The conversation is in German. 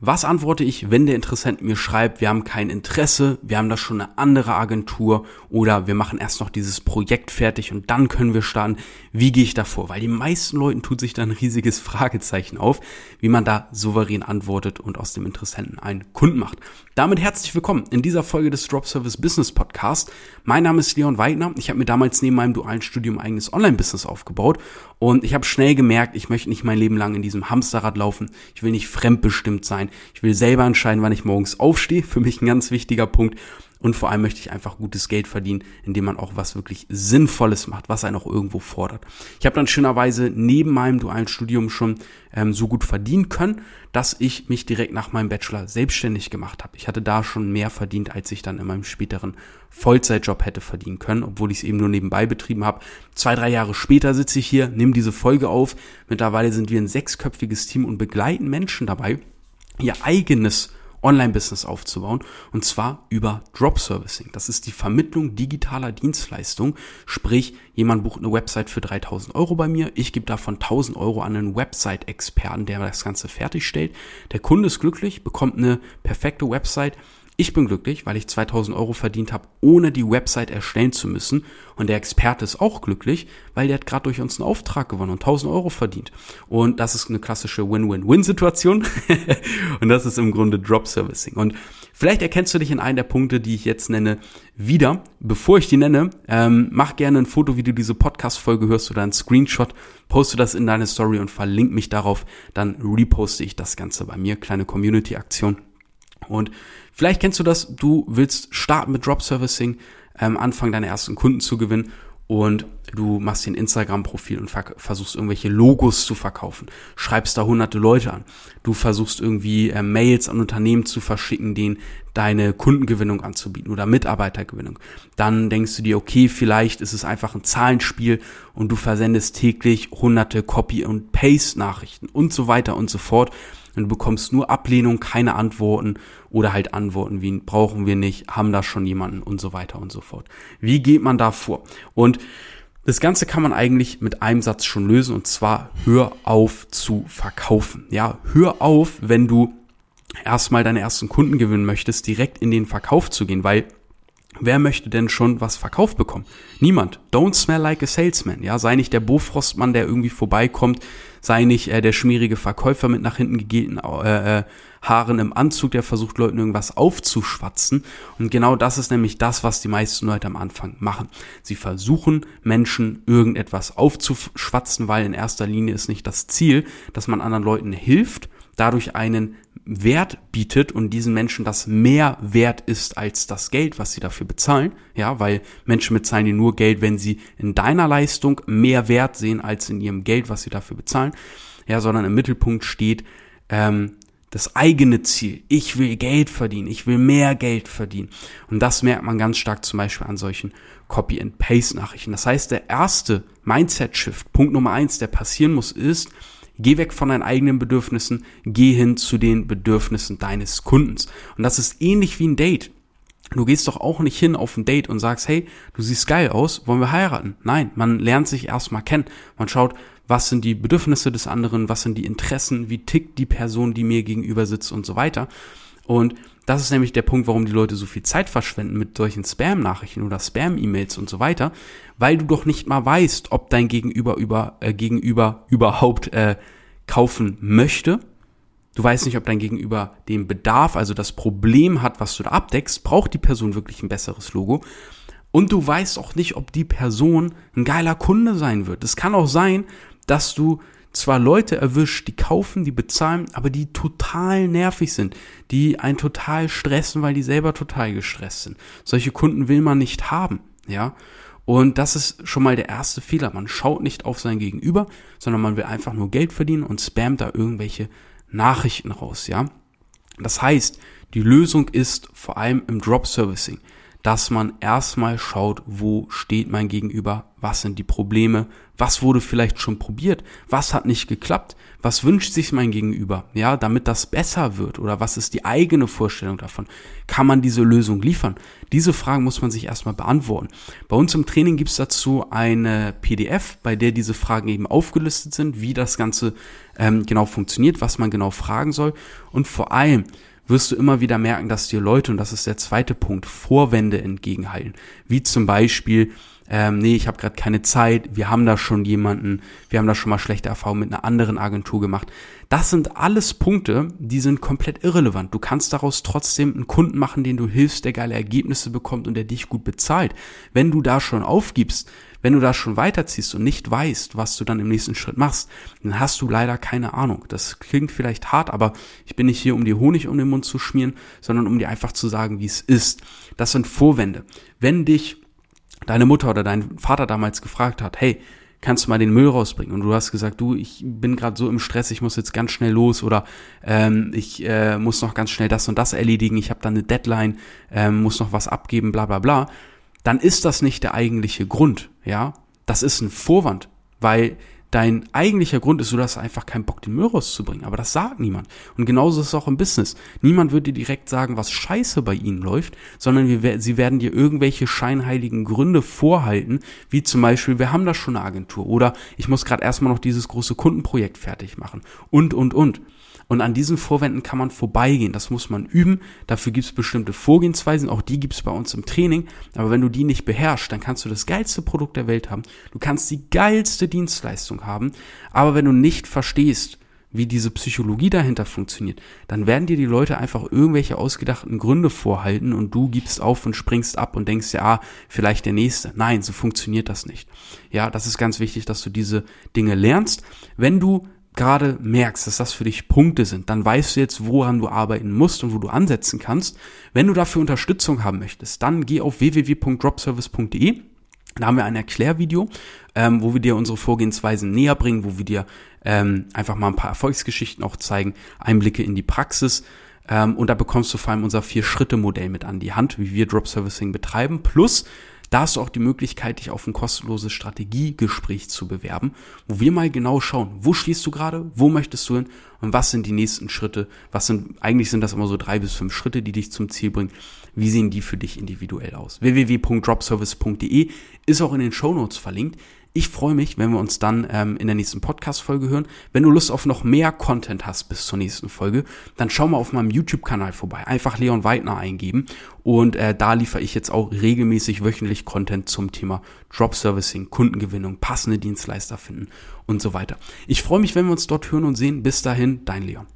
Was antworte ich, wenn der Interessent mir schreibt, wir haben kein Interesse, wir haben da schon eine andere Agentur oder wir machen erst noch dieses Projekt fertig und dann können wir starten? Wie gehe ich davor? Weil die meisten Leuten tut sich da ein riesiges Fragezeichen auf, wie man da souverän antwortet und aus dem Interessenten einen Kunden macht. Damit herzlich willkommen in dieser Folge des Drop Service Business Podcast. Mein Name ist Leon Weidner. Ich habe mir damals neben meinem dualen Studium eigenes Online-Business aufgebaut und ich habe schnell gemerkt, ich möchte nicht mein Leben lang in diesem Hamsterrad laufen. Ich will nicht fremdbestimmt sein. Ich will selber entscheiden, wann ich morgens aufstehe. Für mich ein ganz wichtiger Punkt. Und vor allem möchte ich einfach gutes Geld verdienen, indem man auch was wirklich Sinnvolles macht, was einen auch irgendwo fordert. Ich habe dann schönerweise neben meinem dualen Studium schon ähm, so gut verdienen können, dass ich mich direkt nach meinem Bachelor selbstständig gemacht habe. Ich hatte da schon mehr verdient, als ich dann in meinem späteren Vollzeitjob hätte verdienen können, obwohl ich es eben nur nebenbei betrieben habe. Zwei, drei Jahre später sitze ich hier, nehme diese Folge auf. Mittlerweile sind wir ein sechsköpfiges Team und begleiten Menschen dabei, ihr eigenes Online-Business aufzubauen und zwar über Drop Servicing. Das ist die Vermittlung digitaler Dienstleistungen, sprich jemand bucht eine Website für 3000 Euro bei mir, ich gebe davon 1000 Euro an einen Website-Experten, der das Ganze fertigstellt. Der Kunde ist glücklich, bekommt eine perfekte Website, ich bin glücklich, weil ich 2000 Euro verdient habe, ohne die Website erstellen zu müssen. Und der Experte ist auch glücklich, weil der hat gerade durch uns einen Auftrag gewonnen und 1000 Euro verdient. Und das ist eine klassische Win-Win-Win-Situation. und das ist im Grunde Drop Servicing. Und vielleicht erkennst du dich in einem der Punkte, die ich jetzt nenne, wieder. Bevor ich die nenne, ähm, mach gerne ein Foto, wie du diese Podcast-Folge hörst oder einen Screenshot, poste das in deine Story und verlink mich darauf. Dann reposte ich das Ganze bei mir. Kleine Community-Aktion. Und vielleicht kennst du das, du willst starten mit Drop Servicing, ähm, anfangen deine ersten Kunden zu gewinnen und du machst dir ein Instagram-Profil und versuchst irgendwelche Logos zu verkaufen, schreibst da hunderte Leute an, du versuchst irgendwie äh, Mails an Unternehmen zu verschicken, denen deine Kundengewinnung anzubieten oder Mitarbeitergewinnung. Dann denkst du dir, okay, vielleicht ist es einfach ein Zahlenspiel und du versendest täglich hunderte Copy- und Paste-Nachrichten und so weiter und so fort und du bekommst nur Ablehnung, keine Antworten oder halt Antworten wie brauchen wir nicht, haben da schon jemanden und so weiter und so fort. Wie geht man da vor? Und das Ganze kann man eigentlich mit einem Satz schon lösen und zwar hör auf zu verkaufen. Ja, hör auf, wenn du erstmal deine ersten Kunden gewinnen möchtest, direkt in den Verkauf zu gehen, weil Wer möchte denn schon was verkauft bekommen? Niemand. Don't smell like a salesman. Ja, sei nicht der Bofrostmann, der irgendwie vorbeikommt, sei nicht äh, der schmierige Verkäufer mit nach hinten gegelten äh, äh, Haaren im Anzug, der versucht Leuten irgendwas aufzuschwatzen. Und genau das ist nämlich das, was die meisten Leute am Anfang machen. Sie versuchen Menschen irgendetwas aufzuschwatzen, weil in erster Linie ist nicht das Ziel, dass man anderen Leuten hilft, dadurch einen Wert bietet und diesen Menschen das mehr wert ist als das Geld, was sie dafür bezahlen. Ja, weil Menschen bezahlen dir nur Geld, wenn sie in deiner Leistung mehr Wert sehen als in ihrem Geld, was sie dafür bezahlen. Ja, sondern im Mittelpunkt steht ähm, das eigene Ziel. Ich will Geld verdienen, ich will mehr Geld verdienen. Und das merkt man ganz stark zum Beispiel an solchen Copy-and-Paste-Nachrichten. Das heißt, der erste Mindset-Shift, Punkt Nummer eins, der passieren muss, ist, Geh weg von deinen eigenen Bedürfnissen, geh hin zu den Bedürfnissen deines Kundens. Und das ist ähnlich wie ein Date. Du gehst doch auch nicht hin auf ein Date und sagst, hey, du siehst geil aus, wollen wir heiraten? Nein, man lernt sich erstmal kennen. Man schaut, was sind die Bedürfnisse des anderen, was sind die Interessen, wie tickt die Person, die mir gegenüber sitzt und so weiter. Und das ist nämlich der Punkt, warum die Leute so viel Zeit verschwenden mit solchen Spam-Nachrichten oder Spam-E-Mails und so weiter, weil du doch nicht mal weißt, ob dein Gegenüber über äh, Gegenüber überhaupt äh, kaufen möchte. Du weißt nicht, ob dein Gegenüber den Bedarf, also das Problem hat, was du da abdeckst. Braucht die Person wirklich ein besseres Logo? Und du weißt auch nicht, ob die Person ein geiler Kunde sein wird. Es kann auch sein, dass du zwar Leute erwischt, die kaufen, die bezahlen, aber die total nervig sind, die einen total stressen, weil die selber total gestresst sind. Solche Kunden will man nicht haben, ja. Und das ist schon mal der erste Fehler. Man schaut nicht auf sein Gegenüber, sondern man will einfach nur Geld verdienen und spammt da irgendwelche Nachrichten raus, ja. Das heißt, die Lösung ist vor allem im Drop Servicing. Dass man erstmal schaut, wo steht mein Gegenüber, was sind die Probleme, was wurde vielleicht schon probiert, was hat nicht geklappt, was wünscht sich mein Gegenüber, ja, damit das besser wird oder was ist die eigene Vorstellung davon, kann man diese Lösung liefern? Diese Fragen muss man sich erstmal beantworten. Bei uns im Training gibt's dazu eine PDF, bei der diese Fragen eben aufgelistet sind, wie das Ganze ähm, genau funktioniert, was man genau fragen soll und vor allem, wirst du immer wieder merken, dass dir Leute, und das ist der zweite Punkt, Vorwände entgegenhalten. Wie zum Beispiel, ähm, nee, ich habe gerade keine Zeit, wir haben da schon jemanden, wir haben da schon mal schlechte Erfahrungen mit einer anderen Agentur gemacht. Das sind alles Punkte, die sind komplett irrelevant. Du kannst daraus trotzdem einen Kunden machen, den du hilfst, der geile Ergebnisse bekommt und der dich gut bezahlt. Wenn du da schon aufgibst, wenn du da schon weiterziehst und nicht weißt, was du dann im nächsten Schritt machst, dann hast du leider keine Ahnung. Das klingt vielleicht hart, aber ich bin nicht hier, um dir Honig um den Mund zu schmieren, sondern um dir einfach zu sagen, wie es ist. Das sind Vorwände. Wenn dich deine Mutter oder dein Vater damals gefragt hat, hey, kannst du mal den Müll rausbringen? Und du hast gesagt, du, ich bin gerade so im Stress, ich muss jetzt ganz schnell los oder ähm, ich äh, muss noch ganz schnell das und das erledigen, ich habe dann eine Deadline, ähm, muss noch was abgeben, bla bla bla dann ist das nicht der eigentliche Grund, ja. Das ist ein Vorwand, weil dein eigentlicher Grund ist, du hast einfach keinen Bock, den Müll rauszubringen. Aber das sagt niemand. Und genauso ist es auch im Business. Niemand wird dir direkt sagen, was scheiße bei ihnen läuft, sondern wir, sie werden dir irgendwelche scheinheiligen Gründe vorhalten, wie zum Beispiel, wir haben da schon eine Agentur oder ich muss gerade erstmal noch dieses große Kundenprojekt fertig machen und, und, und. Und an diesen Vorwänden kann man vorbeigehen. Das muss man üben. Dafür gibt es bestimmte Vorgehensweisen. Auch die gibt es bei uns im Training. Aber wenn du die nicht beherrschst, dann kannst du das geilste Produkt der Welt haben. Du kannst die geilste Dienstleistung haben. Aber wenn du nicht verstehst, wie diese Psychologie dahinter funktioniert, dann werden dir die Leute einfach irgendwelche ausgedachten Gründe vorhalten und du gibst auf und springst ab und denkst ja, ah, vielleicht der nächste. Nein, so funktioniert das nicht. Ja, das ist ganz wichtig, dass du diese Dinge lernst. Wenn du gerade merkst, dass das für dich Punkte sind, dann weißt du jetzt, woran du arbeiten musst und wo du ansetzen kannst. Wenn du dafür Unterstützung haben möchtest, dann geh auf www.dropservice.de. Da haben wir ein Erklärvideo, ähm, wo wir dir unsere Vorgehensweisen näher bringen, wo wir dir ähm, einfach mal ein paar Erfolgsgeschichten auch zeigen, Einblicke in die Praxis. Ähm, und da bekommst du vor allem unser Vier-Schritte-Modell mit an die Hand, wie wir Drop Servicing betreiben. Plus da hast du auch die Möglichkeit, dich auf ein kostenloses Strategiegespräch zu bewerben, wo wir mal genau schauen, wo stehst du gerade, wo möchtest du hin und was sind die nächsten Schritte, was sind, eigentlich sind das immer so drei bis fünf Schritte, die dich zum Ziel bringen. Wie sehen die für dich individuell aus? www.dropservice.de ist auch in den Show Notes verlinkt. Ich freue mich, wenn wir uns dann ähm, in der nächsten Podcast-Folge hören. Wenn du Lust auf noch mehr Content hast bis zur nächsten Folge, dann schau mal auf meinem YouTube-Kanal vorbei. Einfach Leon Weidner eingeben. Und äh, da liefere ich jetzt auch regelmäßig wöchentlich Content zum Thema Drop Servicing, Kundengewinnung, passende Dienstleister finden und so weiter. Ich freue mich, wenn wir uns dort hören und sehen. Bis dahin, dein Leon.